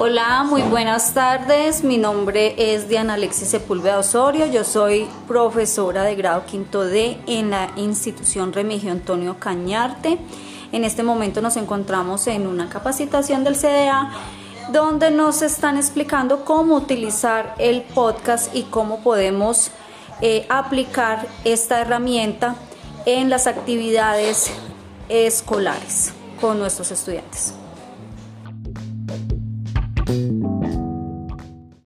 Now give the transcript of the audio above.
Hola, muy buenas tardes. Mi nombre es Diana Alexis Sepúlveda Osorio. Yo soy profesora de grado quinto D en la institución Remigio Antonio Cañarte. En este momento nos encontramos en una capacitación del CDA donde nos están explicando cómo utilizar el podcast y cómo podemos eh, aplicar esta herramienta en las actividades escolares con nuestros estudiantes.